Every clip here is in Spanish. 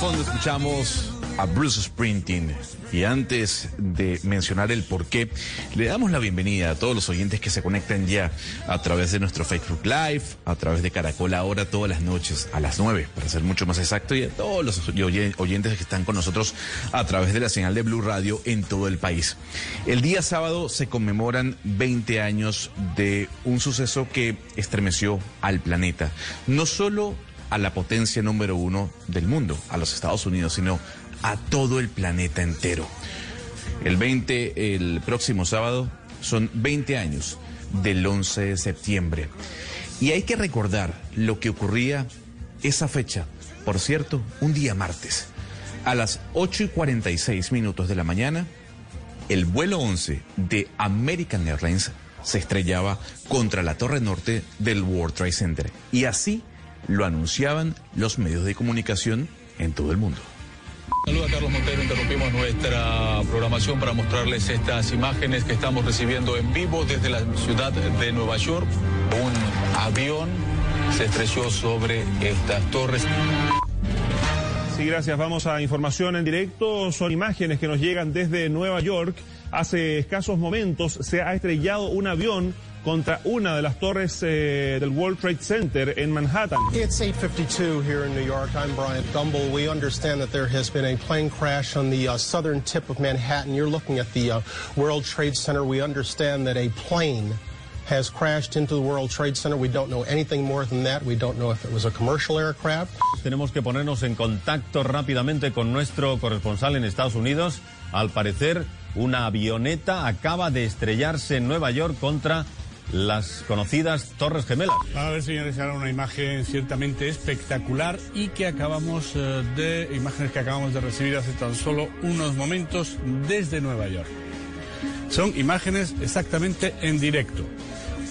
Fondo escuchamos a Bruce Springsteen y antes de mencionar el por qué, le damos la bienvenida a todos los oyentes que se conectan ya a través de nuestro Facebook Live, a través de Caracol ahora todas las noches a las 9, para ser mucho más exacto, y a todos los oye- oyentes que están con nosotros a través de la señal de Blue Radio en todo el país. El día sábado se conmemoran 20 años de un suceso que estremeció al planeta. No solo a la potencia número uno del mundo, a los Estados Unidos, sino a todo el planeta entero. El 20, el próximo sábado, son 20 años del 11 de septiembre. Y hay que recordar lo que ocurría esa fecha, por cierto, un día martes. A las 8 y 46 minutos de la mañana, el vuelo 11 de American Airlines se estrellaba contra la torre norte del World Trade Center. Y así lo anunciaban los medios de comunicación en todo el mundo. Saludos a Carlos Montero, interrumpimos nuestra programación para mostrarles estas imágenes que estamos recibiendo en vivo desde la ciudad de Nueva York. Un avión se estrelló sobre estas torres. Sí, gracias. Vamos a información en directo. Son imágenes que nos llegan desde Nueva York. Hace escasos momentos se ha estrellado un avión contra una de las torres eh, del World Trade Center en Manhattan. It's 8:52 here in New York. I'm Bryant Gumbel. We understand that there has been a plane crash on the uh, southern tip of Manhattan. You're looking at the uh, World Trade Center. We understand that a plane has crashed into the World Trade Center. We don't know anything more than that. We don't know if it was a commercial aircraft. Tenemos que ponernos en contacto rápidamente con nuestro corresponsal en Estados Unidos. Al parecer, una avioneta acaba de estrellarse en Nueva York contra las conocidas Torres Gemelas. A ver, señores, ahora una imagen ciertamente espectacular y que acabamos eh, de imágenes que acabamos de recibir hace tan solo unos momentos desde Nueva York. Son imágenes exactamente en directo.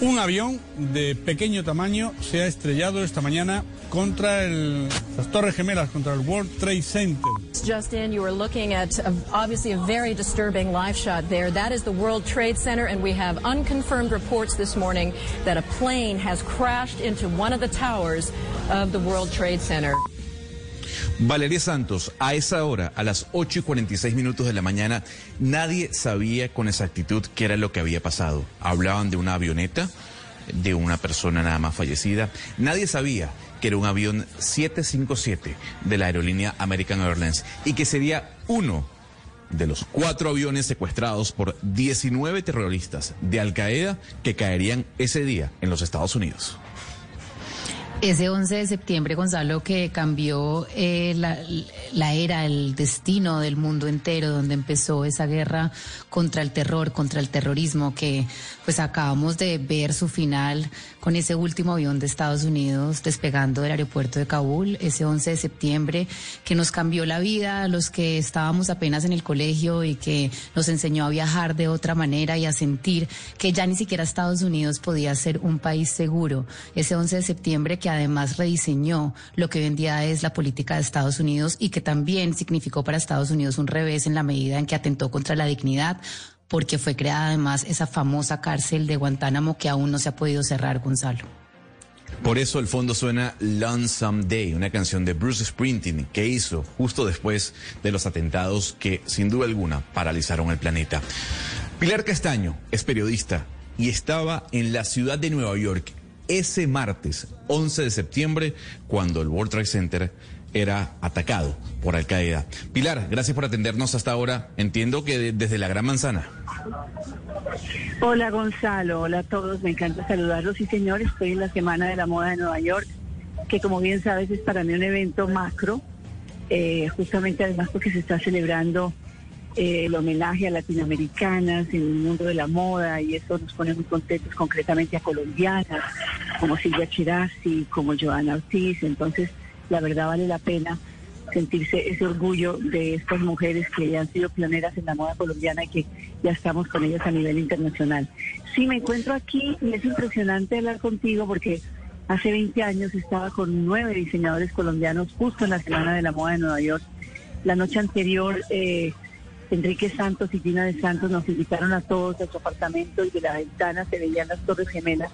Un avión de pequeño tamaño se ha estrellado esta mañana contra el- las Torres Gemelas, contra el World Trade Center. Just in, you are looking at a, obviously a very disturbing live shot there. That is the World Trade Center, and we have unconfirmed reports this morning that a plane has crashed into one of the towers of the World Trade Center. Valeria Santos, a esa hora, a las 8 y 46 minutos de la mañana, nadie sabía con exactitud qué era lo que había pasado. Hablaban de una avioneta, de una persona nada más fallecida. Nadie sabía que era un avión 757 de la aerolínea American Airlines y que sería uno de los cuatro aviones secuestrados por 19 terroristas de Al Qaeda que caerían ese día en los Estados Unidos. Ese 11 de septiembre, Gonzalo, que cambió eh, la, la era, el destino del mundo entero, donde empezó esa guerra contra el terror, contra el terrorismo, que pues acabamos de ver su final con ese último avión de Estados Unidos despegando del aeropuerto de Kabul, ese 11 de septiembre, que nos cambió la vida a los que estábamos apenas en el colegio y que nos enseñó a viajar de otra manera y a sentir que ya ni siquiera Estados Unidos podía ser un país seguro. Ese 11 de septiembre que además rediseñó lo que hoy en día es la política de Estados Unidos y que también significó para Estados Unidos un revés en la medida en que atentó contra la dignidad, porque fue creada además esa famosa cárcel de Guantánamo que aún no se ha podido cerrar, Gonzalo. Por eso el fondo suena Lonesome Day, una canción de Bruce Springsteen que hizo justo después de los atentados que sin duda alguna paralizaron el planeta. Pilar Castaño es periodista y estaba en la ciudad de Nueva York ese martes 11 de septiembre cuando el World Trade Center era atacado por Al Qaeda. Pilar, gracias por atendernos hasta ahora. Entiendo que desde la Gran Manzana. Hola Gonzalo, hola a todos, me encanta saludarlos. Sí señor, estoy en la Semana de la Moda de Nueva York, que como bien sabes es para mí un evento macro, eh, justamente además porque se está celebrando eh, el homenaje a latinoamericanas en el mundo de la moda y eso nos pone muy contentos concretamente a colombianas como Silvia Chirasi, como Joana Ortiz, entonces la verdad vale la pena sentirse ese orgullo de estas mujeres que ya han sido pioneras en la moda colombiana y que ya estamos con ellas a nivel internacional. Sí, me encuentro aquí y es impresionante hablar contigo porque hace 20 años estaba con nueve diseñadores colombianos justo en la Semana de la Moda de Nueva York. La noche anterior, eh, Enrique Santos y Tina de Santos nos invitaron a todos a su apartamento y de la ventana se veían las Torres Gemelas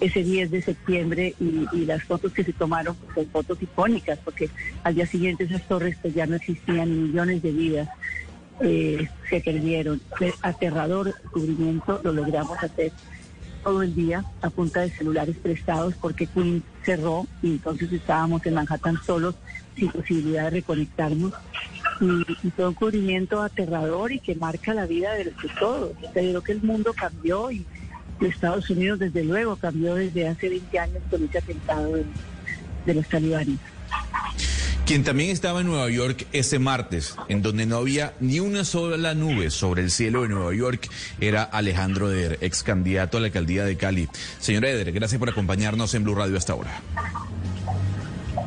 ese 10 de septiembre y, las fotos que se tomaron pues, son fotos icónicas porque al día siguiente esas torres pues ya no existían millones de vidas eh, se perdieron. Fue aterrador cubrimiento, lo logramos hacer todo el día a punta de celulares prestados porque Queen cerró y entonces estábamos en Manhattan solos sin posibilidad de reconectarnos y, todo un cubrimiento aterrador y que marca la vida de todos. Creo que el mundo cambió y Estados Unidos, desde luego, cambió desde hace 20 años con ese atentado de, los talibanes. Quien también estaba en Nueva York ese martes, en donde no había ni una sola nube sobre el cielo de Nueva York, era Alejandro Eder, ex candidato a la alcaldía de Cali. Señor Eder, gracias por acompañarnos en Blue Radio hasta ahora.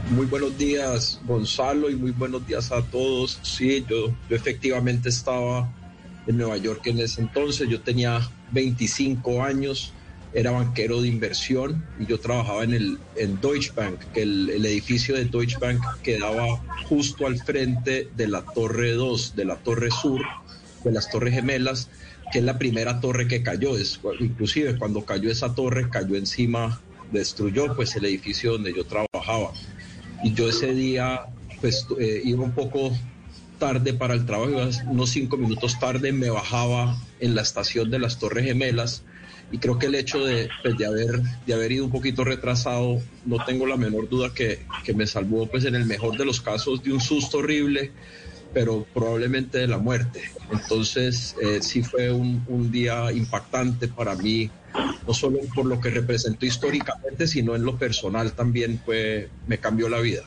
Muy buenos días, Gonzalo, y muy buenos días a todos. Sí, yo, yo efectivamente estaba en Nueva York en ese entonces. Yo tenía 25 años, era banquero de inversión y yo trabajaba en el en Deutsche Bank, que el, edificio de Deutsche Bank quedaba justo al frente de la Torre 2, de la Torre Sur, de las Torres Gemelas, que es la primera torre que cayó. Es, inclusive cuando cayó esa torre, cayó encima, destruyó pues el edificio donde yo trabajaba. Y yo ese día pues eh, iba un poco tarde para el trabajo, unos cinco minutos tarde, me bajaba en la estación de las Torres Gemelas y creo que el hecho de, pues, de, haber, de haber ido un poquito retrasado, no tengo la menor duda que, que, me salvó, pues en el mejor de los casos, de un susto horrible, pero probablemente de la muerte. Entonces, eh, sí fue un, un día impactante para mí, no solo por lo que representó históricamente, sino en lo personal también fue, me cambió la vida.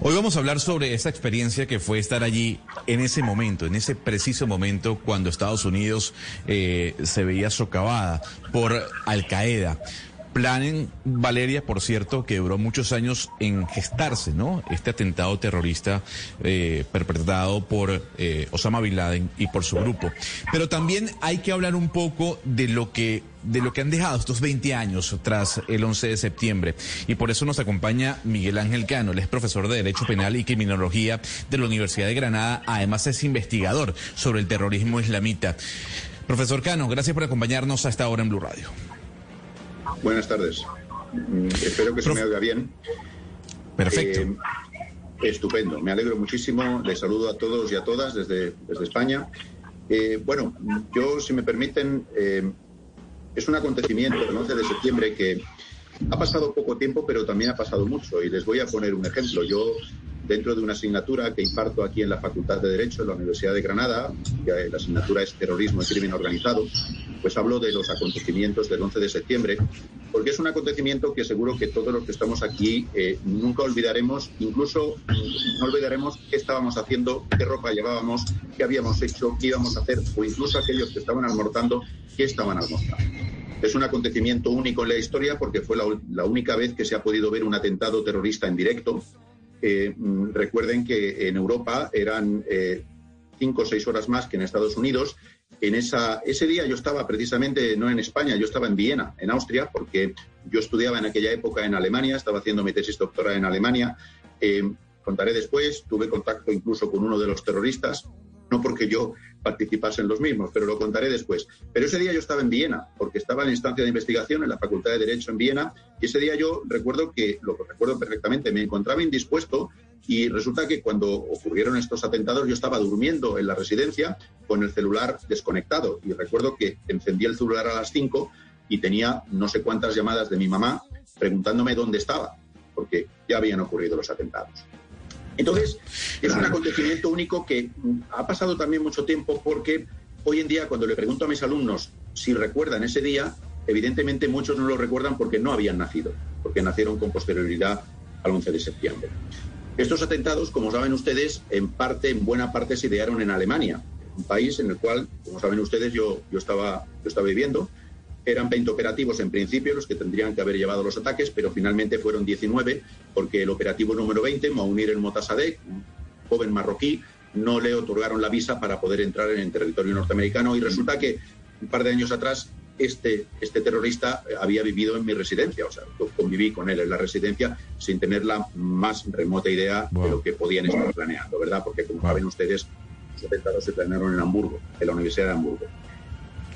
Hoy vamos a hablar sobre esa experiencia que fue estar allí en ese momento, en ese preciso momento cuando Estados Unidos eh, se veía socavada por Al Qaeda. Planen, Valeria, por cierto, que duró muchos años en gestarse, ¿no? Este atentado terrorista eh, perpetrado por eh, Osama Bin Laden y por su grupo. Pero también hay que hablar un poco de lo que de lo que han dejado estos 20 años tras el 11 de septiembre. Y por eso nos acompaña Miguel Ángel Cano, él es profesor de Derecho Penal y Criminología de la Universidad de Granada, además es investigador sobre el terrorismo islamita. Profesor Cano, gracias por acompañarnos a esta hora en Blue Radio. Buenas tardes. Mm, espero que se me oiga bien. Perfecto. Eh, estupendo. Me alegro muchísimo. Les saludo a todos y a todas desde, desde España. Eh, bueno, yo, si me permiten, eh, es un acontecimiento el 11 de septiembre que ha pasado poco tiempo, pero también ha pasado mucho. Y les voy a poner un ejemplo. Yo dentro de una asignatura que imparto aquí en la Facultad de Derecho de la Universidad de Granada, que la asignatura es Terrorismo y Crimen Organizado, pues hablo de los acontecimientos del 11 de septiembre, porque es un acontecimiento que seguro que todos los que estamos aquí eh, nunca olvidaremos, incluso no olvidaremos qué estábamos haciendo, qué ropa llevábamos, qué habíamos hecho, qué íbamos a hacer, o incluso aquellos que estaban almorzando, qué estaban almorzando. Es un acontecimiento único en la historia porque fue la única vez que se ha podido ver un atentado terrorista en directo mm, recuerden que en Europa eran eh, cinco o seis horas más que en Estados Unidos. En esa, ese día yo estaba precisamente no en España, yo estaba en Viena, en Austria, porque Yo estudiaba en aquella época en Alemania, estaba haciendo mi tesis doctoral en Alemania. Eh, contaré después, tuve contacto incluso con uno de los terroristas, no porque yo participase en los mismos, pero lo contaré después. Pero ese día yo estaba en Viena, porque estaba en la instancia de investigación en la Facultad de Derecho en Viena, y ese día yo recuerdo que, lo recuerdo perfectamente, me encontraba indispuesto y resulta que cuando ocurrieron estos atentados yo estaba durmiendo en la residencia con el celular desconectado y recuerdo que encendí el celular a las 5 y tenía no sé cuántas llamadas de mi mamá preguntándome dónde estaba, porque ya habían ocurrido los atentados. Entonces, es un acontecimiento único que mm, ha pasado también mucho tiempo porque hoy en día cuando le pregunto a mis alumnos si recuerdan ese día, evidentemente muchos no lo recuerdan porque no habían nacido, porque nacieron con posterioridad al 11 de septiembre. Estos atentados, como saben ustedes, en parte, en buena parte se idearon en Alemania, un país en el cual, como saben ustedes, yo, yo, estaba, yo estaba viviendo. Eran 20 operativos en principio los que tendrían que haber llevado los ataques, pero finalmente fueron 19 porque el operativo número 20, Mounir el Motasadek, un joven marroquí, no le otorgaron la visa para poder entrar en el territorio norteamericano y resulta que un par de años atrás este, este terrorista había vivido en mi residencia, o sea, yo conviví con él en la residencia sin tener la más remota idea de lo que podían estar planeando, ¿verdad? Porque como saben ustedes, los atentados se planearon en Hamburgo, en la Universidad de Hamburgo.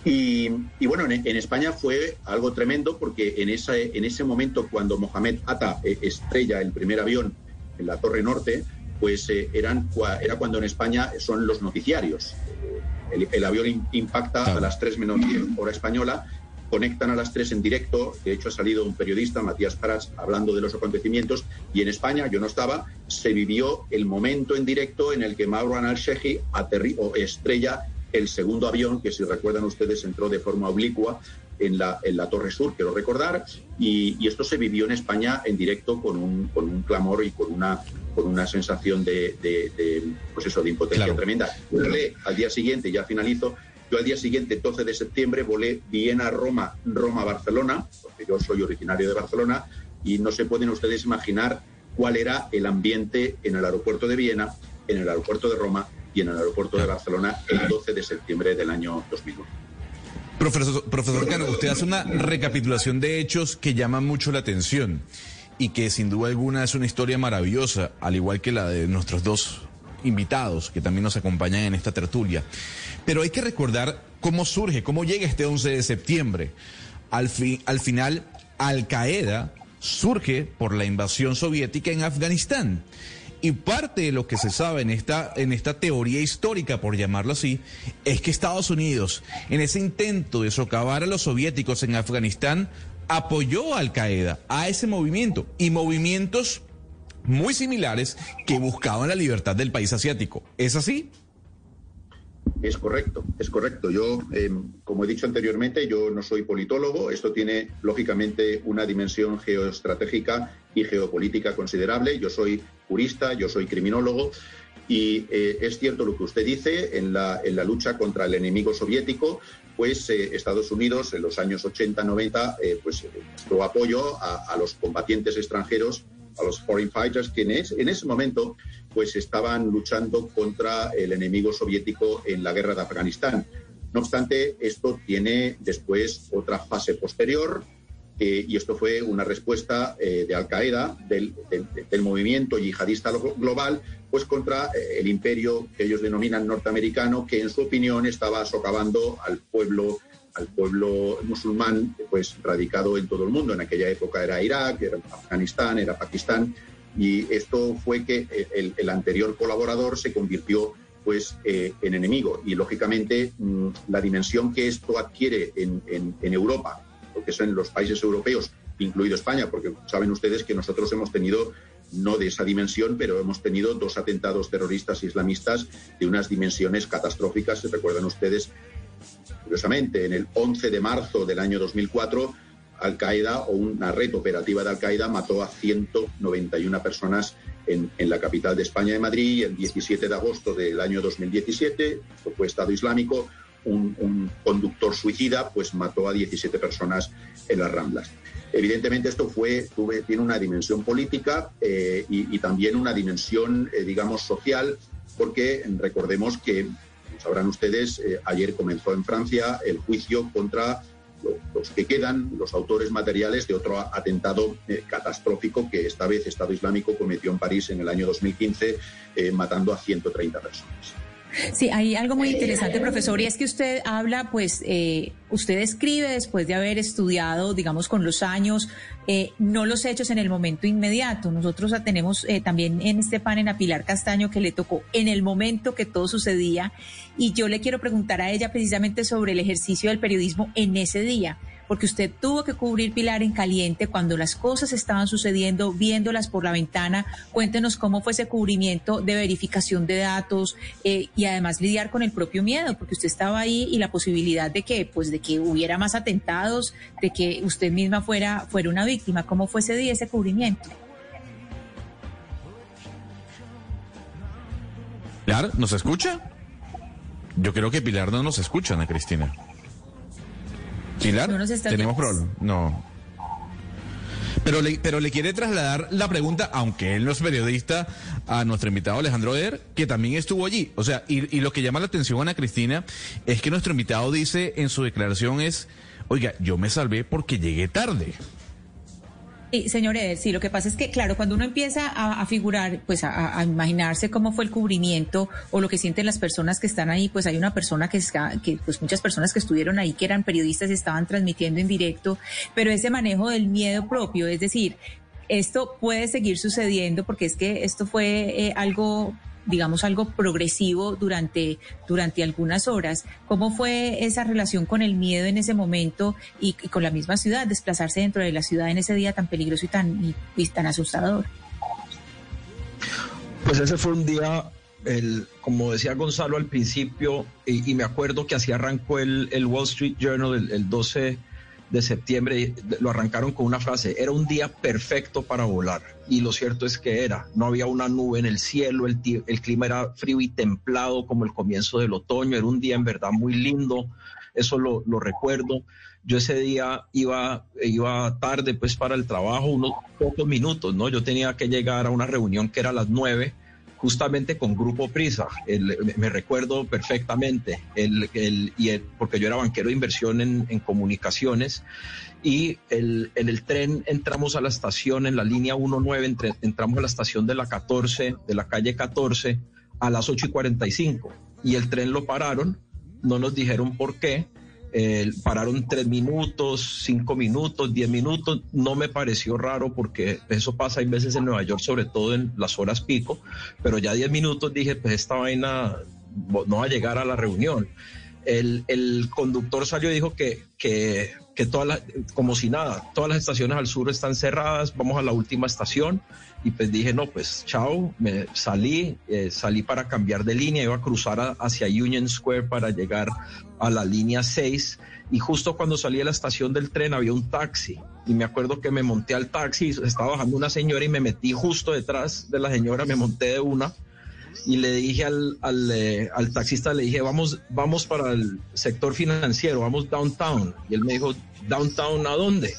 Y, y bueno, en, en, España fue algo tremendo porque en, esa, en ese momento cuando Mohamed Atta eh, estrella el primer avión en la Torre Norte, pues eh, eran, era cuando en España son los noticiarios. El, el avión impacta a las 3 menos 10 hora española, conectan a las 3 en directo. De hecho, ha salido un periodista, Matías Prats, hablando de los acontecimientos. Y en España, yo no estaba, se vivió el momento en directo en el que Marwan al-Sheikhi o estrella el segundo avión, que si recuerdan ustedes entró de forma oblicua en la, en la Torre Sur, quiero recordar, y, y, esto se vivió en España en directo con un, con un clamor y con una, con una sensación de, de, de pues eso, de impotencia claro. tremenda. Volé al día siguiente, ya finalizo, yo al día siguiente, 12 de septiembre, volé Viena-Roma, Roma-Barcelona, porque yo soy originario de Barcelona, y no se pueden ustedes imaginar cuál era el ambiente en el aeropuerto de Viena, en el aeropuerto de Roma y en el aeropuerto de Barcelona el 12 de septiembre del año 2001. Profesor, profesor Cano, usted hace una recapitulación de hechos que llaman mucho la atención y que sin duda alguna es una historia maravillosa, al igual que la de nuestros dos invitados que también nos acompañan en esta tertulia. Pero hay que recordar cómo surge, cómo llega este 11 de septiembre. Al, fi, al final, Al Qaeda surge por la invasión soviética en Afganistán. Y parte de lo que se sabe en esta, en esta teoría histórica, por llamarlo así, es que Estados Unidos, en ese intento de socavar a los soviéticos en Afganistán, apoyó a Al Qaeda, a ese movimiento y movimientos muy similares que buscaban la libertad del país asiático. ¿Es así? Es correcto, es correcto. Yo, eh, como he dicho anteriormente, yo no soy politólogo. Esto tiene, lógicamente, una dimensión geoestratégica y geopolítica considerable. Yo soy jurista, yo soy criminólogo. Y eh, es cierto lo que usted dice, en la, en la lucha contra el enemigo soviético, pues eh, Estados Unidos en los años 80-90 eh, pues apoyo a, los combatientes extranjeros, a los foreign fighters, que en, es, en ese momento pues estaban luchando contra el enemigo soviético en la guerra de Afganistán. No obstante, esto tiene después otra fase posterior, eh, y esto fue una respuesta eh, de Al Qaeda, del, movimiento yihadista global, pues contra eh, el imperio que ellos denominan norteamericano, que en su opinión estaba socavando al pueblo, al pueblo musulmán, pues radicado en todo el mundo. En aquella época era Irak, era Afganistán, era Pakistán, y esto fue que el, el anterior colaborador se convirtió pues eh, en enemigo. Y lógicamente mmm, la dimensión que esto adquiere en, Europa que son los países europeos, incluido España, porque saben ustedes que nosotros hemos tenido, no de esa dimensión, pero hemos tenido dos atentados terroristas islamistas de unas dimensiones catastróficas. Se recuerdan ustedes, curiosamente, en el 11 de marzo del año 2004, Al Qaeda o una red operativa de Al Qaeda mató a 191 personas en, la capital de España, de Madrid, el 17 de agosto del año 2017, esto fue Estado Islámico, un, conductor suicida pues mató a 17 personas en las Ramblas. Evidentemente esto fue, tiene una dimensión política eh, y, y, también una dimensión, eh, digamos, social, porque recordemos que, sabrán ustedes, eh, ayer comenzó en Francia el juicio contra los que quedan, los autores materiales de otro atentado eh, catastrófico que esta vez Estado Islámico cometió en París en el año 2015, eh, matando a 130 personas. Sí, hay algo muy interesante, profesor, y es que usted habla, pues, eh, usted escribe después de haber estudiado, digamos, con los años, eh, no los hechos en el momento inmediato. Nosotros tenemos eh, también en este panel a Pilar Castaño que le tocó en el momento que todo sucedía, y yo le quiero preguntar a ella precisamente sobre el ejercicio del periodismo en ese día porque usted tuvo que cubrir Pilar en caliente cuando las cosas estaban sucediendo, viéndolas por la ventana. Cuéntenos cómo fue ese cubrimiento de verificación de datos eh, y además lidiar con el propio miedo, porque usted estaba ahí y la posibilidad de que, pues, de que hubiera más atentados, de que usted misma fuera, fuera una víctima. ¿Cómo fue ese día ese cubrimiento? Pilar, ¿nos escucha? Yo creo que Pilar no nos escucha, Ana Cristina. Pilar, tenemos problemas. No. Pero le, pero le quiere trasladar la pregunta, aunque él no es periodista, a nuestro invitado Alejandro Eder, que también estuvo allí. O sea, y, y lo que llama la atención a Ana Cristina es que nuestro invitado dice en su declaración es, oiga, yo me salvé porque llegué tarde. Sí, señor sí, lo que pasa es que, claro, cuando uno empieza a, figurar, pues a, imaginarse cómo fue el cubrimiento o lo que sienten las personas que están ahí, pues hay una persona que, está, que pues muchas personas que estuvieron ahí, que eran periodistas estaban transmitiendo en directo, pero ese manejo del miedo propio, es decir, esto puede seguir sucediendo porque es que esto fue eh, algo digamos, algo progresivo durante, durante algunas horas. ¿Cómo fue esa relación con el miedo en ese momento y, con la misma ciudad, desplazarse dentro de la ciudad en ese día tan peligroso y tan, y, tan asustador? Pues ese fue un día, el, como decía Gonzalo al principio, y, me acuerdo que así arrancó el, el Wall Street Journal el, el 12 de septiembre lo arrancaron con una frase, era un día perfecto para volar. Y lo cierto es que era, no había una nube en el cielo, el, el clima era frío y templado como el comienzo del otoño, era un día en verdad muy lindo, eso lo, lo recuerdo. Yo ese día iba, iba tarde pues para el trabajo, unos pocos minutos, ¿no? Yo tenía que llegar a una reunión que era a las nueve justamente con Grupo Prisa. me recuerdo perfectamente, el, y porque yo era banquero de inversión en, comunicaciones y el, en el tren entramos a la estación en la línea 19, entramos a la estación de la 14, de la calle 14 a las 8 y 45 y el tren lo pararon, no nos dijeron por qué eh, pararon tres minutos, cinco minutos, diez minutos. No me pareció raro porque eso pasa hay veces en Nueva York, sobre todo en las horas pico, pero ya diez minutos dije, pues esta vaina no va a llegar a la reunión. El, el conductor salió y dijo que, que, que todas como si nada, todas las estaciones al sur están cerradas, vamos a la última estación. Y pues dije, no, pues chao, me salí, eh, salí para cambiar de línea, iba a cruzar hacia Union Square para llegar a la línea 6 y justo cuando salí de la estación del tren había un taxi. Y me acuerdo que me monté al taxi, estaba bajando una señora y me metí justo detrás de la señora, me monté de una y le dije al, al, eh, al, taxista, le dije, vamos, vamos para el sector financiero, vamos downtown. Y él me dijo, ¿downtown a dónde?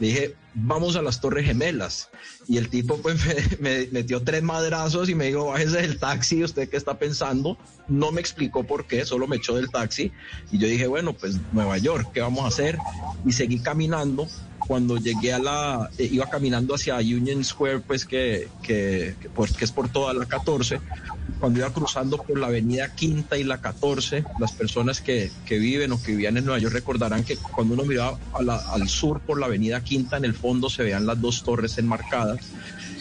Le dije, vamos a las Torres Gemelas. Y el tipo pues me, metió tres madrazos y me dijo, bájese del taxi, ¿usted qué está pensando? No me explicó por qué, solo me echó del taxi. Y yo dije, bueno, pues Nueva York, ¿qué vamos a hacer? Y seguí caminando. Cuando llegué a la, eh, iba caminando hacia Union Square, pues que, que, pues, que es por toda la 14 cuando iba cruzando por la avenida Quinta y la 14, las personas que, que viven o que vivían en Nueva York recordarán que cuando uno miraba al sur por la avenida Quinta, en el fondo se veían las dos torres enmarcadas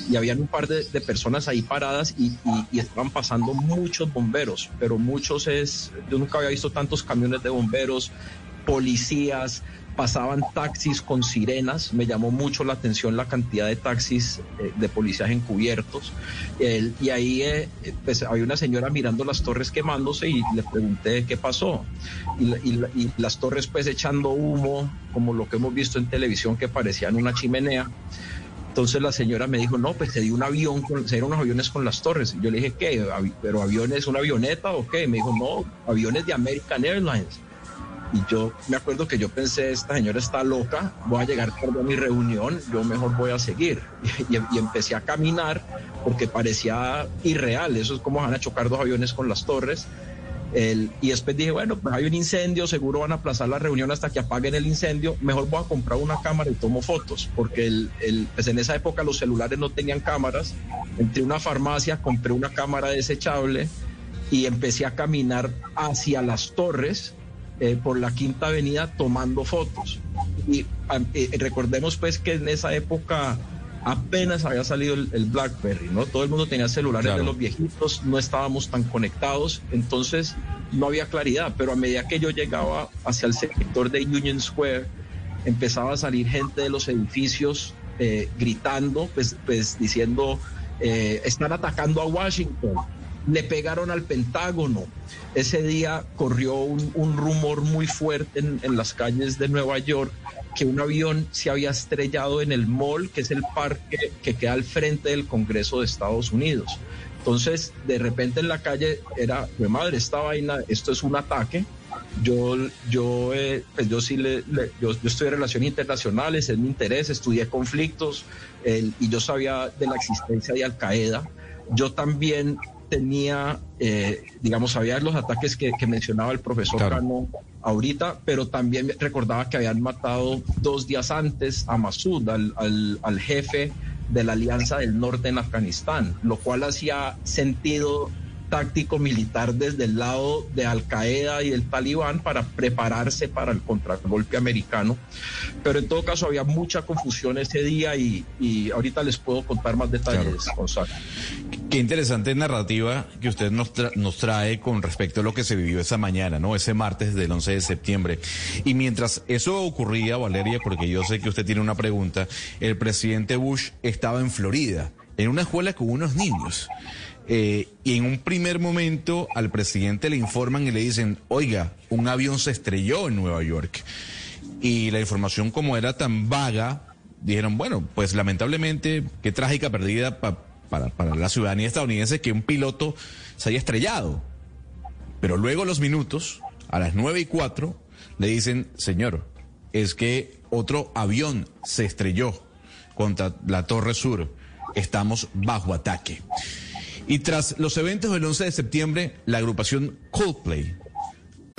y habían un par de, personas ahí paradas y, y, estaban pasando muchos bomberos, pero muchos es, yo nunca había visto tantos camiones de bomberos, policías, pasaban taxis con sirenas, me llamó mucho la atención la cantidad de taxis eh, de policías encubiertos, y ahí eh, pues, había una señora mirando las torres quemándose y le pregunté qué pasó, y, y, las torres pues echando humo, como lo que hemos visto en televisión que parecían una chimenea. Entonces la señora me dijo, no, pues se dio un avión, se dieron unos aviones con las torres. yo le dije, ¿qué? ¿Pero aviones, una avioneta o qué? Me dijo, no, aviones de American Airlines. Y yo me acuerdo que yo pensé, esta señora está loca, voy a llegar tarde a mi reunión, yo mejor voy a seguir. Y, empecé a caminar porque parecía irreal, eso es como van a chocar dos aviones con las torres. El, y después dije, bueno, pues hay un incendio, seguro van a aplazar la reunión hasta que apaguen el incendio, mejor voy a comprar una cámara y tomo fotos, porque el, el, pues en esa época los celulares no tenían cámaras. Entré a una farmacia, compré una cámara desechable y empecé a caminar hacia las torres eh, por la Quinta Avenida tomando fotos. Y eh, recordemos pues que en esa época apenas había salido el, BlackBerry, ¿no? Todo el mundo tenía celulares de los viejitos, no estábamos tan conectados, entonces no había claridad, pero a medida que yo llegaba hacia el sector de Union Square, empezaba a salir gente de los edificios eh, gritando, pues, pues diciendo, están atacando a Washington, le pegaron al Pentágono. Ese día corrió un, rumor muy fuerte en, en las calles de Nueva York que un avión se había estrellado en el mall, que es el parque que queda al frente del Congreso de Estados Unidos. Entonces, de repente en la calle era, mi madre, esta vaina, esto es un ataque. Yo, yo, eh, pues yo sí le, yo, yo, estudié relaciones internacionales, es mi interés, estudié conflictos y yo sabía de la existencia de Al Qaeda. Yo también tenía, eh, digamos, sabía los ataques que, mencionaba el profesor Cano ahorita, pero también recordaba que habían matado dos días antes a Masud, al, al jefe de la Alianza del Norte en Afganistán, lo cual hacía sentido táctico militar desde el lado de Al Qaeda y el Talibán para prepararse para el contragolpe americano. Pero en todo caso había mucha confusión ese día y, ahorita les puedo contar más detalles, Gonzalo. Qué interesante narrativa que usted nos, nos trae con respecto a lo que se vivió esa mañana, ¿no? Ese martes del 11 de septiembre. Y mientras eso ocurría, Valeria, porque yo sé que usted tiene una pregunta, el presidente Bush estaba en Florida, en una escuela con unos niños. Eh, y en un primer momento al presidente le informan y le dicen, oiga, un avión se estrelló en Nueva York. Y la información como era tan vaga, dijeron, bueno, pues lamentablemente, qué trágica pérdida para, para la ciudadanía estadounidense que un piloto se haya estrellado. Pero luego los minutos, a las nueve y cuatro, le dicen, señor, es que otro avión se estrelló contra la Torre Sur. Estamos bajo ataque. Y tras los eventos del 11 de septiembre, la agrupación Coldplay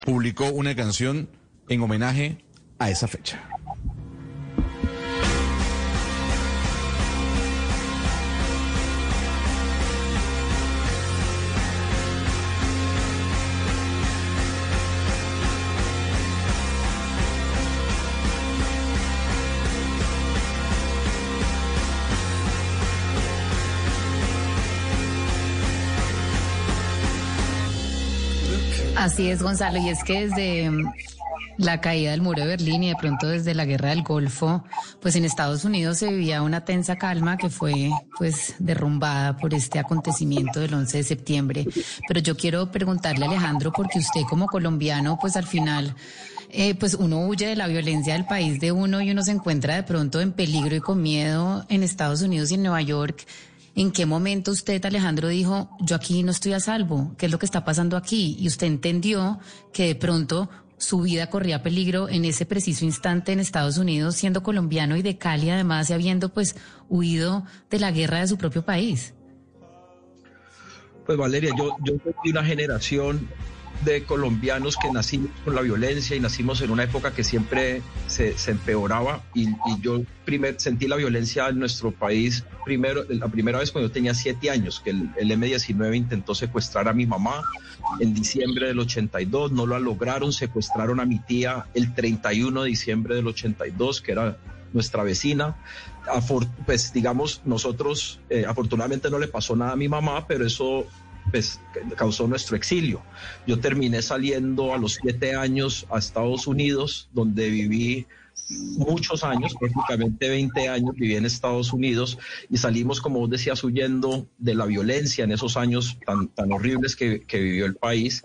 Publicó una canción en homenaje a esa fecha. Así es, Gonzalo, y es que desde mm, la caída del muro de Berlín y de pronto desde la guerra del Golfo, pues en Estados Unidos se vivía una tensa calma que fue pues derrumbada por este acontecimiento del 11 de septiembre. Pero yo quiero preguntarle a Alejandro, porque usted como colombiano, pues al final... Eh, pues uno huye de la violencia del país de uno y uno se encuentra de pronto en peligro y con miedo en Estados Unidos y en Nueva York. ¿En qué momento usted, Alejandro, dijo, yo aquí no estoy a salvo? ¿Qué es lo que está pasando aquí? Y usted entendió que de pronto su vida corría peligro en ese preciso instante en Estados Unidos, siendo colombiano y de Cali, además, y habiendo pues huido de la guerra de su propio país. Pues Valeria, yo, soy una generación de colombianos que nacimos con la violencia y nacimos en una época que siempre se, empeoraba y, yo primer, sentí la violencia en nuestro país primero, la primera vez cuando yo tenía siete años, que el, el M-19 intentó secuestrar a mi mamá en diciembre del 82, no lo lograron, secuestraron a mi tía el 31 de diciembre del 82, que era nuestra vecina. pues digamos, nosotros, eh, afortunadamente no le pasó nada a mi mamá, pero eso pues, causó nuestro exilio. Yo terminé saliendo a los siete años a Estados Unidos, donde viví muchos años, prácticamente 20 años, viví en Estados Unidos y salimos, como vos decías, huyendo de la violencia en esos años tan, tan horribles que, que vivió el país.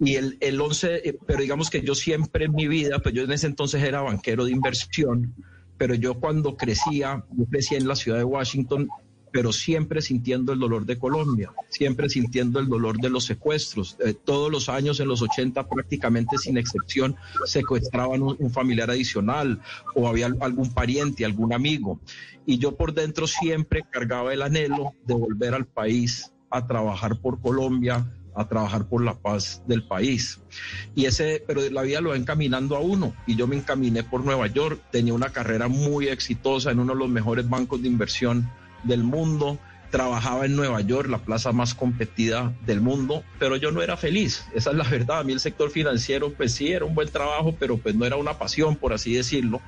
Y el, el 11, eh, pero digamos que yo siempre en mi vida, pues yo en ese entonces era banquero de inversión, pero yo cuando crecía, yo crecí en la ciudad de Washington, pero siempre sintiendo el dolor de Colombia, siempre sintiendo el dolor de los secuestros. Eh, todos los años, en los 80, prácticamente sin excepción, secuestraban un, un, familiar adicional o había algún pariente, algún amigo. Y yo por dentro siempre cargaba el anhelo de volver al país a trabajar por Colombia, a trabajar por la paz del país. Y ese, pero la vida lo va encaminando a uno. Y yo me encaminé por Nueva York, tenía una carrera muy exitosa en uno de los mejores bancos de inversión del mundo, trabajaba en Nueva York, la plaza más competida del mundo, pero yo no era feliz, esa es la verdad. A mí el sector financiero, pues sí, era un buen trabajo, pero pues no era una pasión, por así decirlo.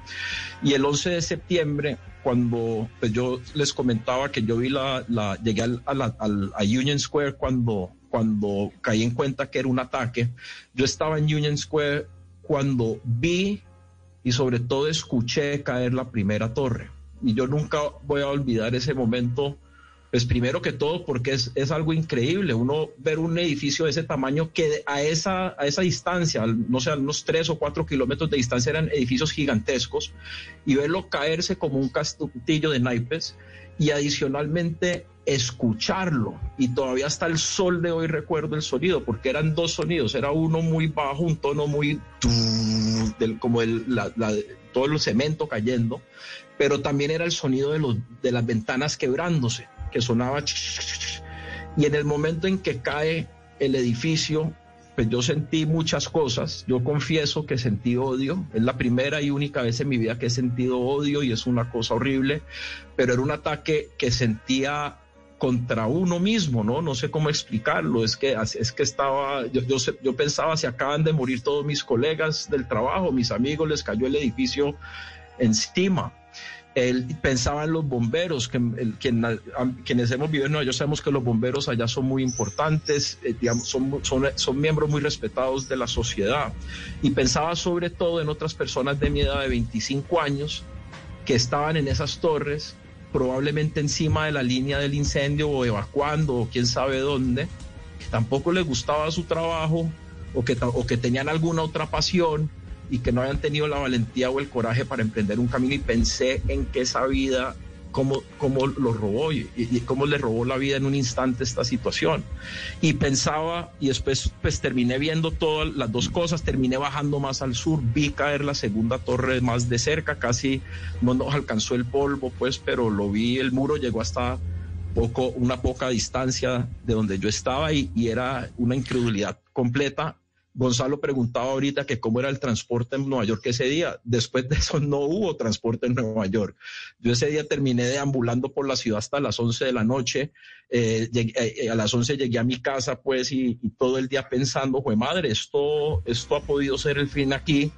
Y el 11 de septiembre, cuando pues yo les comentaba que yo vi la, la llegué a, la, a Union Square cuando, cuando caí en cuenta que era un ataque, yo estaba en Union Square cuando vi y sobre todo escuché caer la primera torre y yo nunca voy a olvidar ese momento, pues primero que todo porque es, es, algo increíble, uno ver un edificio de ese tamaño que a esa, a esa distancia, no sé, a unos tres o cuatro kilómetros de distancia eran edificios gigantescos, y verlo caerse como un castillo de naipes, y adicionalmente escucharlo, y todavía hasta el sol de hoy recuerdo el sonido, porque eran dos sonidos, era uno muy bajo, un tono muy... Del, como el, la, la, todo el cemento cayendo, pero también era el sonido de, los, de las ventanas quebrándose, que sonaba. Y en el momento en que cae el edificio, pues yo sentí muchas cosas. Yo confieso que sentí odio. Es la primera y única vez en mi vida que he sentido odio y es una cosa horrible, pero era un ataque que sentía contra uno mismo, ¿no? No sé cómo explicarlo. Es que, es que estaba, yo, yo, yo pensaba, se acaban de morir todos mis colegas del trabajo, mis amigos, les cayó el edificio encima él pensaba en los bomberos, que, el, quienes hemos vivido en Nueva sabemos que los bomberos allá son muy importantes, eh, son, son, son, miembros muy respetados de la sociedad. Y pensaba sobre todo en otras personas de mi edad de 25 años que estaban en esas torres, probablemente encima de la línea del incendio o evacuando o quién sabe dónde, que tampoco les gustaba su trabajo o que, o que tenían alguna otra pasión y que no hayan tenido la valentía o el coraje para emprender un camino y pensé en que esa vida, cómo, cómo lo robó y, cómo le robó la vida en un instante esta situación. Y pensaba, y después pues terminé viendo todas las dos cosas, terminé bajando más al sur, vi caer la segunda torre más de cerca, casi no nos alcanzó el polvo, pues, pero lo vi, el muro llegó hasta poco, una poca distancia de donde yo estaba y era una incredulidad completa Gonzalo preguntaba ahorita que cómo era el transporte en Nueva York ese día. Después de eso no hubo transporte en Nueva York. Yo ese día terminé deambulando por la ciudad hasta las 11 de la noche. Eh, llegué, eh, a las 11 llegué a mi casa pues y, y todo el día pensando, fue madre, esto, esto ha podido ser el fin aquí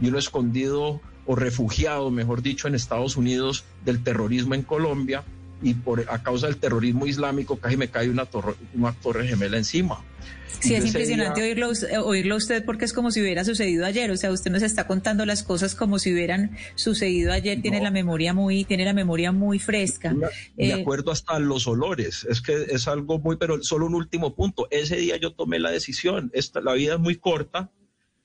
y uno escondido o refugiado, mejor dicho, en Estados Unidos del terrorismo en Colombia y por a causa del terrorismo islámico casi me cae una torre, una torre gemela encima. Sí, es impresionante día... oírlo, oírlo a usted porque es como si hubiera sucedido ayer, o sea, usted nos está contando las cosas como si hubieran sucedido ayer, no. tiene la memoria muy, tiene la memoria muy fresca. Me, eh, acuerdo hasta los olores, es que es algo muy, pero solo un último punto, ese día yo tomé la decisión, esta, la vida es muy corta,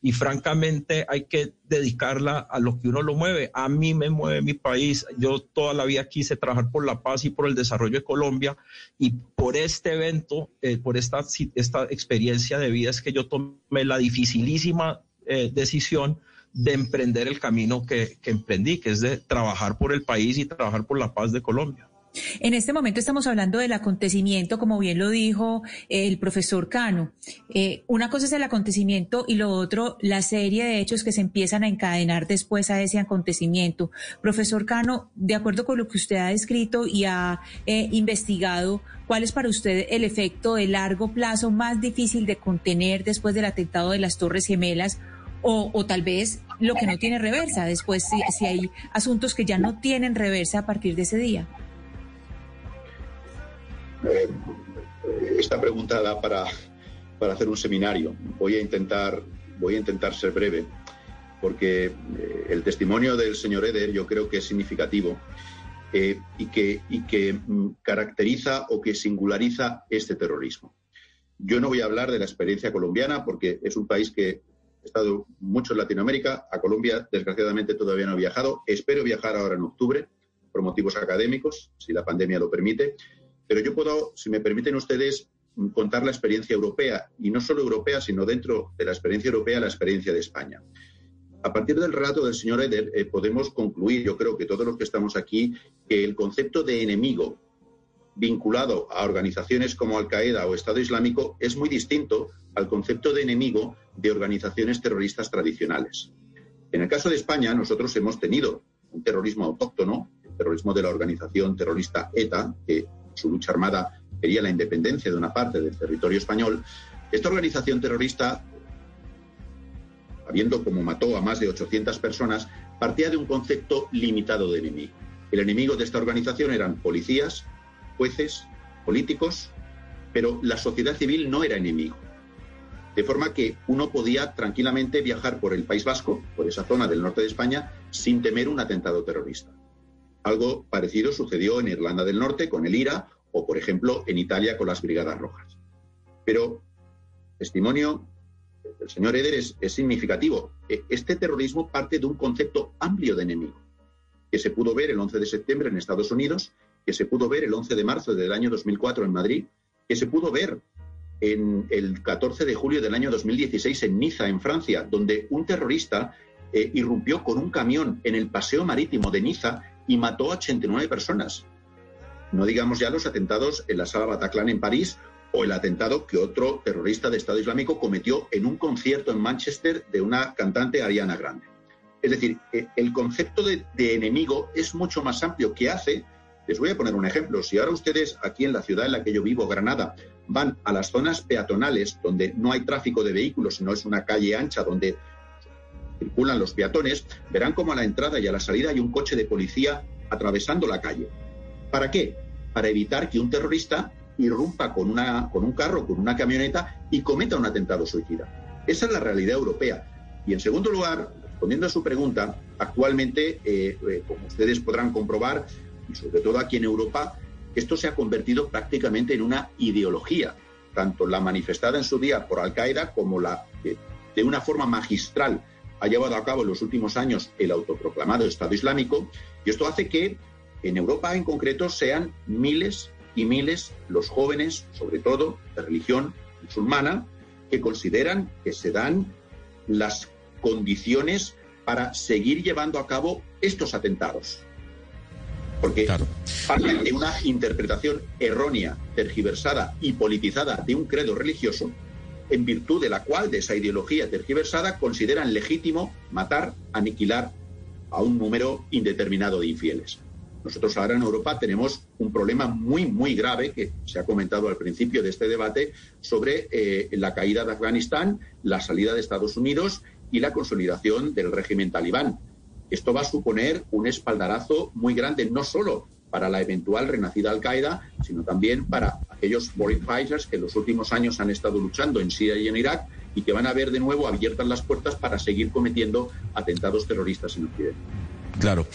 y francamente hay que dedicarla a lo que uno lo mueve. A mí me mueve mi país. Yo toda la vida quise trabajar por la paz y por el desarrollo de Colombia y por este evento, eh, por esta, esta experiencia de vida es que yo tomé la dificilísima eh, decisión de emprender el camino que, que emprendí, que es de trabajar por el país y trabajar por la paz de Colombia. En este momento estamos hablando del acontecimiento, como bien lo dijo eh, el profesor Cano. Eh, una cosa es el acontecimiento y lo otro, la serie de hechos que se empiezan a encadenar después a ese acontecimiento. Profesor Cano, de acuerdo con lo que usted ha escrito y ha eh, investigado, ¿cuál es para usted el efecto de largo plazo más difícil de contener después del atentado de las Torres Gemelas? O, o, tal vez lo que no tiene reversa, después si, si hay asuntos que ya no tienen reversa a partir de ese día. Eh, esta pregunta da para, para, hacer un seminario. Voy a intentar, voy a intentar ser breve. porque eh, el testimonio del señor Eder yo creo que es significativo eh, y que, y que mm, caracteriza o que singulariza este terrorismo. Yo no voy a hablar de la experiencia colombiana porque es un país que he estado mucho en Latinoamérica. A Colombia, desgraciadamente, todavía no he viajado. Espero viajar ahora en octubre por motivos académicos, si la pandemia lo permite. Pero yo puedo, si me permiten ustedes, contar la experiencia europea, y no solo europea, sino dentro de la experiencia europea, la experiencia de España. A partir del relato del señor Eder, eh, podemos concluir, yo creo que todos los que estamos aquí, que el concepto de enemigo vinculado a organizaciones como Al-Qaeda o Estado Islámico es muy distinto al concepto de enemigo de organizaciones terroristas tradicionales. En el caso de España, nosotros hemos tenido un terrorismo autóctono, el terrorismo de la organización terrorista ETA, que su lucha armada quería la independencia de una parte del territorio español. Esta organización terrorista, habiendo como mató a más de 800 personas, partía de un concepto limitado de enemigo. El enemigo de esta organización eran policías, jueces, políticos, pero la sociedad civil no era enemigo. De forma que uno podía tranquilamente viajar por el País Vasco, por esa zona del norte de España, sin temer un atentado terrorista. Algo parecido sucedió en Irlanda del Norte con el IRA o, por ejemplo, en Italia con las Brigadas Rojas. Pero testimonio del señor Eder es, significativo. E, este terrorismo parte de un concepto amplio de enemigo, que se pudo ver el 11 de septiembre en Estados Unidos que se pudo ver el 11 de marzo del año 2004 en Madrid, que se pudo ver en el 14 de julio del año 2016 en Niza, en Francia, donde un terrorista eh, irrumpió con un camión en el paseo marítimo de Niza y mató a 89 personas. No digamos ya los atentados en la sala Bataclan en París o el atentado que otro terrorista de Estado Islámico cometió en un concierto en Manchester de una cantante Ariana Grande. Es decir, eh, el concepto de, de enemigo es mucho más amplio que hace les voy a poner un ejemplo. Si ahora ustedes aquí en la ciudad en la que yo vivo, Granada, van a las zonas peatonales donde no hay tráfico de vehículos, sino es una calle ancha donde circulan los peatones, verán como a la entrada y a la salida hay un coche de policía atravesando la calle. ¿Para qué? Para evitar que un terrorista irrumpa con, una, con un carro, con una camioneta y cometa un atentado suicida. Esa es la realidad europea. Y en segundo lugar, respondiendo a su pregunta, actualmente, eh, eh, como ustedes podrán comprobar, y sobre todo aquí en Europa, esto se ha convertido prácticamente en una ideología, tanto la manifestada en su día por Al-Qaeda como la que de una forma magistral ha llevado a cabo en los últimos años el autoproclamado Estado Islámico, y esto hace que en Europa en concreto sean miles y miles los jóvenes, sobre todo de religión musulmana, que consideran que se dan las condiciones para seguir llevando a cabo estos atentados. Porque parten de una interpretación errónea, tergiversada y politizada de un credo religioso, en virtud de la cual, de esa ideología tergiversada, consideran legítimo matar, aniquilar a un número indeterminado de infieles. Nosotros ahora en Europa tenemos un problema muy, muy grave que se ha comentado al principio de este debate sobre eh, la caída de Afganistán, la salida de Estados Unidos y la consolidación del régimen talibán. Esto va a suponer un espaldarazo muy grande, no solo para la eventual renacida Al-Qaeda, sino también para aquellos foreign fighters que en los últimos años han estado luchando en Siria y en Irak y que van a ver de nuevo abiertas las puertas para seguir cometiendo atentados terroristas en Occidente. Claro.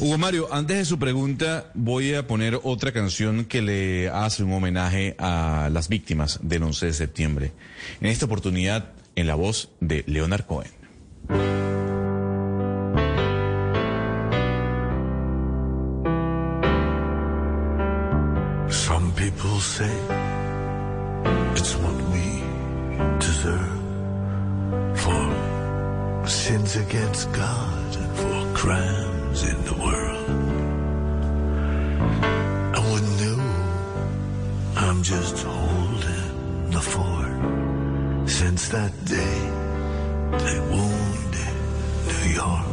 Hugo Mario, antes de su pregunta, voy a poner otra canción que le hace un homenaje a las víctimas del 11 de septiembre. En esta oportunidad, en la voz de Leonard Cohen. Say it's what we deserve for sins against God and for crimes in the world. I wouldn't know. I'm just holding the fort since that day they wounded New York.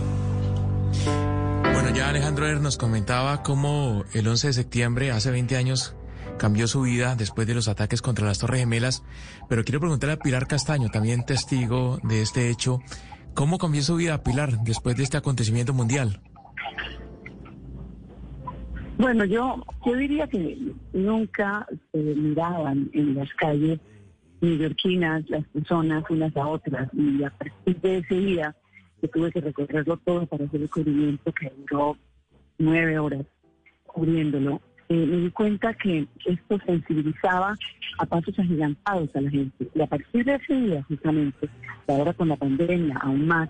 Bueno, ya Alejandro Er nos comentaba cómo el 11 de septiembre, hace 20 años, cambió su vida después de los ataques contra las Torres Gemelas. Pero quiero preguntarle a Pilar Castaño, también testigo de este hecho, ¿cómo cambió su vida, Pilar, después de este acontecimiento mundial? Bueno, yo, yo diría que nunca se miraban en las calles neoyorquinas las personas unas a otras y a partir de ese día que tuve que recorrerlo todo para hacer el cubrimiento que duró nueve horas cubriéndolo, eh, me di cuenta que esto sensibilizaba a pasos agigantados a la gente. Y a partir de ese día, justamente, ahora con la pandemia aún más,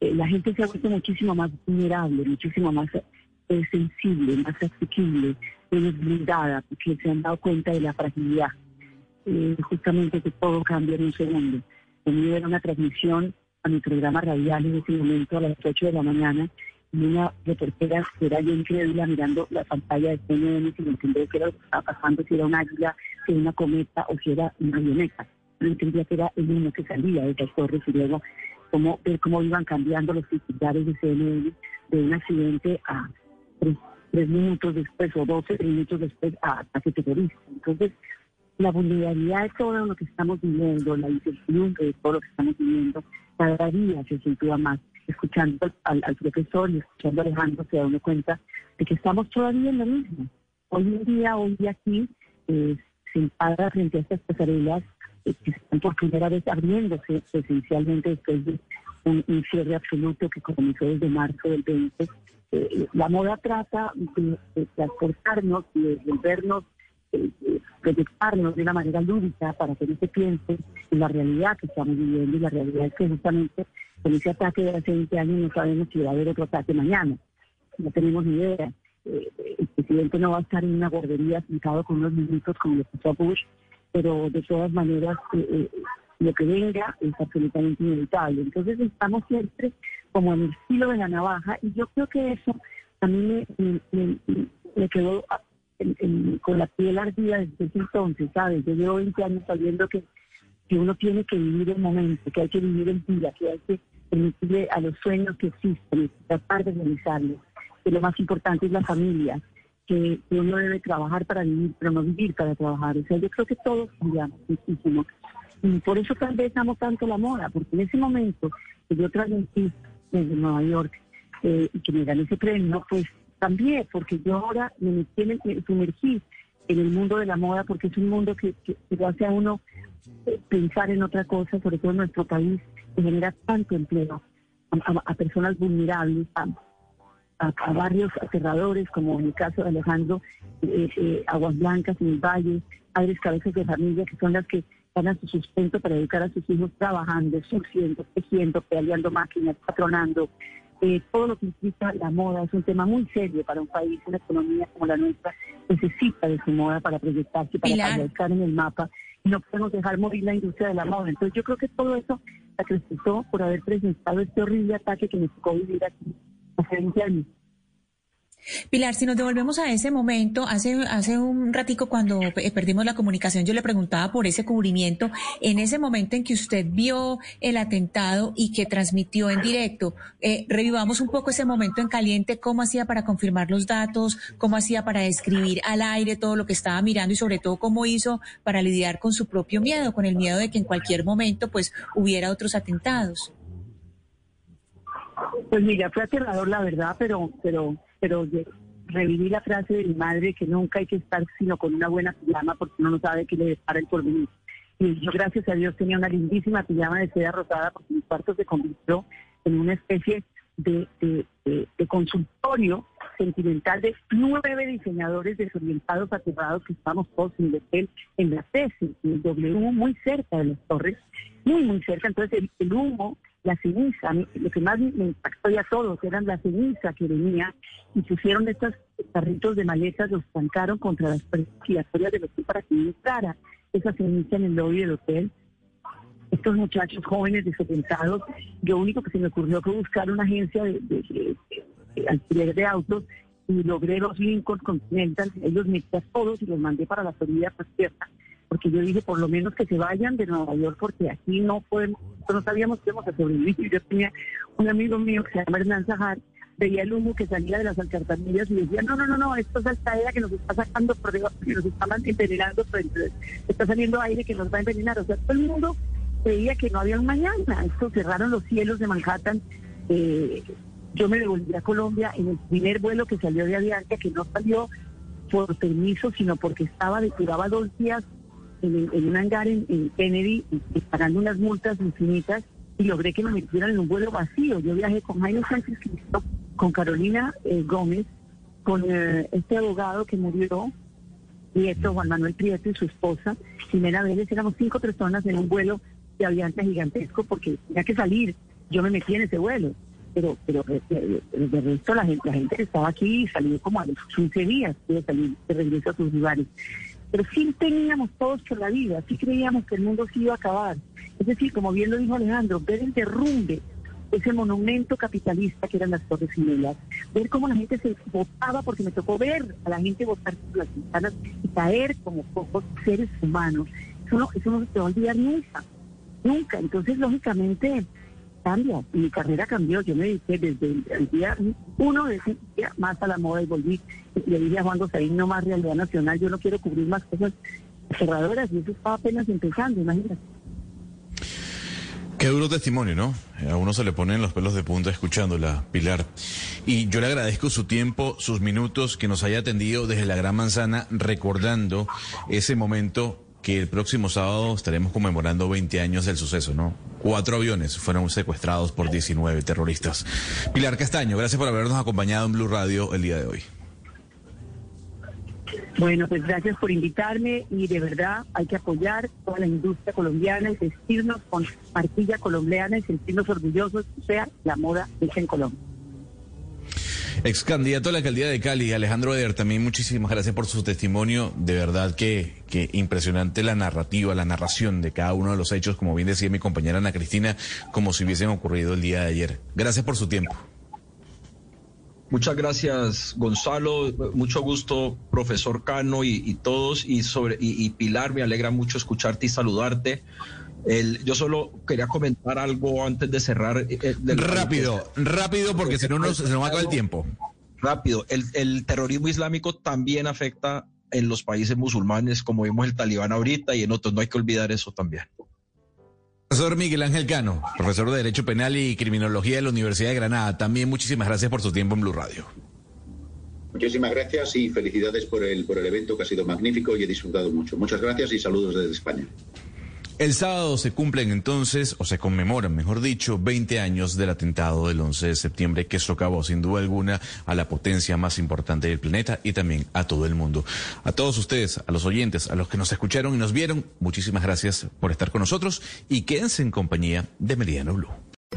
eh, la gente se ha vuelto muchísimo más vulnerable, muchísimo más eh, sensible, más asequible, menos blindada, porque se han dado cuenta de la fragilidad. Eh, justamente que todo cambia en un segundo. Conmigo era una transmisión a mi programa radial en ese momento a las 8 de la mañana una reportera que era yo increíble mirando la pantalla de CNN sin entender qué era lo que estaba pasando, si era un águila, si era una cometa o si era una avioneta. No entendía que era el uno que salía de esas torres y luego cómo, ver cómo iban cambiando los titulares de CNN de un accidente a tres, minutos después o 12 minutos después a ataque terrorista. Entonces, la vulnerabilidad de todo lo que estamos viviendo, la incertidumbre de todo lo que estamos viviendo, cada día se acentúa más. Escuchando al, al profesor y escuchando a Alejandro se da uno cuenta de que estamos todavía en lo mismo. Hoy en día, hoy aquí, eh, se para frente a estas pasarelas eh, que están por primera vez abriéndose esencialmente después de un, un cierre absoluto que comenzó desde marzo del 20. Eh, la moda trata de, de transportarnos y de volvernos proyectarnos de una manera lúdica para que no se piense en la realidad que estamos viviendo y la realidad es que justamente con ese ataque de hace 20 años no sabemos si va a haber otro ataque mañana. No tenemos ni idea. Eh, el presidente no va a estar en una guardería sentado con unos minutos como le pasó a Bush, pero de todas maneras eh, eh, lo que venga es absolutamente inevitable. Entonces estamos siempre como en el filo de la navaja y yo creo que eso a mí me, me- me- me quedó con la piel ardida desde ese entonces, ¿sabes? Yo llevo 20 años sabiendo que, que uno tiene que vivir el momento, que hay que vivir el día, que hay que permitirle a los sueños que existen, tratar de realizarlos, que lo más importante es la familia, que uno debe trabajar para vivir, pero no vivir para trabajar. O sea, yo creo que todos cambiamos muchísimo. Y por eso tal vez amo tanto la moda, porque en ese momento que yo transmití desde Nueva York eh, y que me gané ese premio, pues cambié, porque yo ahora me metí, en el- me sumergí en el mundo de la moda, porque es un mundo que, que, hace a uno eh, pensar en otra cosa, sobre todo en nuestro país, que genera tanto empleo a, personas vulnerables, a, a- a barrios aterradores, como en el caso de Alejandro, eh, eh, Aguas Blancas en el Valle, padres cabezas de familia que son las que ganan su sustento para educar a sus hijos trabajando, surciendo, tejiendo, pedaleando máquinas, patronando. Eh, todo lo que implica la moda es un tema muy serio para un país, una economía como la nuestra necesita de su moda para proyectarse, para aparecer en el mapa y no podemos dejar morir la industria de la moda. Entonces yo creo que todo eso sacrificó por haber presentado este horrible ataque que me tocó vivir aquí hace 20 años. Pilar, si nos devolvemos a ese momento, hace, hace un ratico cuando eh, perdimos la comunicación, yo le preguntaba por ese cubrimiento, en ese momento en que usted vio el atentado y que transmitió en directo, eh, revivamos un poco ese momento en caliente, cómo hacía para confirmar los datos, cómo hacía para describir al aire todo lo que estaba mirando y sobre todo cómo hizo para lidiar con su propio miedo, con el miedo de que en cualquier momento pues hubiera otros atentados. Pues mira, fue aterrador la verdad, pero, pero, pero ye- reviví la frase de mi madre que nunca hay que estar sino con una buena pijama porque uno no sabe qué le depara el porvenir. Y yo gracias a Dios tenía una lindísima pijama de seda rosada porque mi cuarto se convirtió en una especie de, de- consultorio sentimental de nueve diseñadores desorientados, aterrados, que estamos todos en el hotel, en la tesis, en el W, muy cerca de las torres, muy, muy cerca. Entonces el humo, la ceniza, lo que más me impactó ya todos eran la ceniza que venía y pusieron estos carritos de maletas, los trancaron contra las giratorias del hotel para que entrara esa ceniza en el lobby del hotel. Estos muchachos jóvenes desorientados, lo único que se me ocurrió fue buscar una agencia de, alquiler de autos y logré los Lincoln Continental, ellos metí a todos y los mandé para la Florida pues, cierta, porque yo dije por lo menos que se vayan de Nueva York porque aquí no podemos, no sabíamos que íbamos a sobrevivir. Yo tenía un amigo mío que se llama Hernán Zahar, veía el humo que salía de las alcantarillas y decía, no, no, no, no, esto es Al-Qaeda que nos está sacando por debajo, que nos está envenenando, por entre- está saliendo aire que nos va a envenenar. O sea, todo el mundo creía que no había un mañana. Esto cerraron los cielos de Manhattan. Eh, yo me devolví a Colombia en el primer vuelo que salió de Avianca, que no salió por permiso, sino porque estaba, duraba dos días en, un hangar en, en Kennedy, y- y pagando unas multas infinitas, y logré que me metieran en un vuelo vacío. Yo viajé con Jaime Sánchez con Carolina eh, Gómez, con eh, este abogado que murió, Prieto, Juan Manuel Prieto y su esposa, Jimena Vélez, éramos cinco personas en un vuelo de aviante gigantesco porque tenía que salir, yo me metí en ese vuelo. Pero, pero eh, eh, de resto la gente, la gente que estaba aquí salió como a los 15 días salir de regreso a sus lugares. Pero sí teníamos todos por la vida, sí creíamos que el mundo se iba a acabar. Es decir, como bien lo dijo Alejandro, ver el derrumbe ese monumento capitalista que eran las Torres Gemelas, ver cómo la gente se votaba, porque me tocó ver a la gente votar por las ventanas y caer como pocos seres humanos. Eso no, se te va a olvidar nunca, nunca. Entonces, lógicamente, mi carrera cambió. Yo me dediqué desde el, día uno de ese día más a la moda y volví. Le dije a Juan Gosaín, no más realidad nacional, yo no quiero cubrir más cosas cerradoras y eso estaba apenas empezando, imagínate. Qué duro testimonio, ¿no? A uno se le ponen los pelos de punta escuchándola, Pilar. Y yo le agradezco su tiempo, sus minutos, que nos haya atendido desde la Gran Manzana, recordando ese momento que el próximo sábado estaremos conmemorando 20 años del suceso, ¿no? Cuatro aviones fueron secuestrados por 19 terroristas. Pilar Castaño, gracias por habernos acompañado en Blue Radio el día de hoy. Bueno, pues gracias por invitarme y de verdad hay que apoyar toda la industria colombiana y vestirnos con martilla colombiana y sentirnos orgullosos, sea la moda hecha en Colombia. Ex candidato a la alcaldía de Cali, Alejandro Eder, también muchísimas gracias por su testimonio. De verdad que, que impresionante la narrativa, la narración de cada uno de los hechos, como bien decía mi compañera Ana Cristina, como si hubiesen ocurrido el día de ayer. Gracias por su tiempo. Muchas gracias, Gonzalo. Mucho gusto, profesor Cano y, todos. Y, sobre, y, Pilar, me alegra mucho escucharte y saludarte. El, yo solo quería comentar algo antes de cerrar. Eh, eh, rápido, rápido, porque si no se nos acaba el tiempo. Rápido. El, el terrorismo islámico también afecta en los países musulmanes, como vimos el talibán ahorita y en otros. No hay que olvidar eso también. Profesor Miguel Ángel Cano, profesor de Derecho Penal y Criminología de la Universidad de Granada, también muchísimas gracias por su tiempo en Blue Radio. Muchísimas gracias y felicidades por el, por el evento que ha sido magnífico y he disfrutado mucho. Muchas gracias y saludos desde España. El sábado se cumplen entonces, o se conmemoran, mejor dicho, 20 años del atentado del 11 de septiembre que socavó sin duda alguna a la potencia más importante del planeta y también a todo el mundo. A todos ustedes, a los oyentes, a los que nos escucharon y nos vieron, muchísimas gracias por estar con nosotros y quédense en compañía de Meridiano Blue.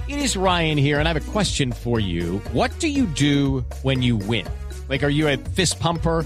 It is Ryan here and I have a question for you. What do you do when you win? Like, are you a fist pumper?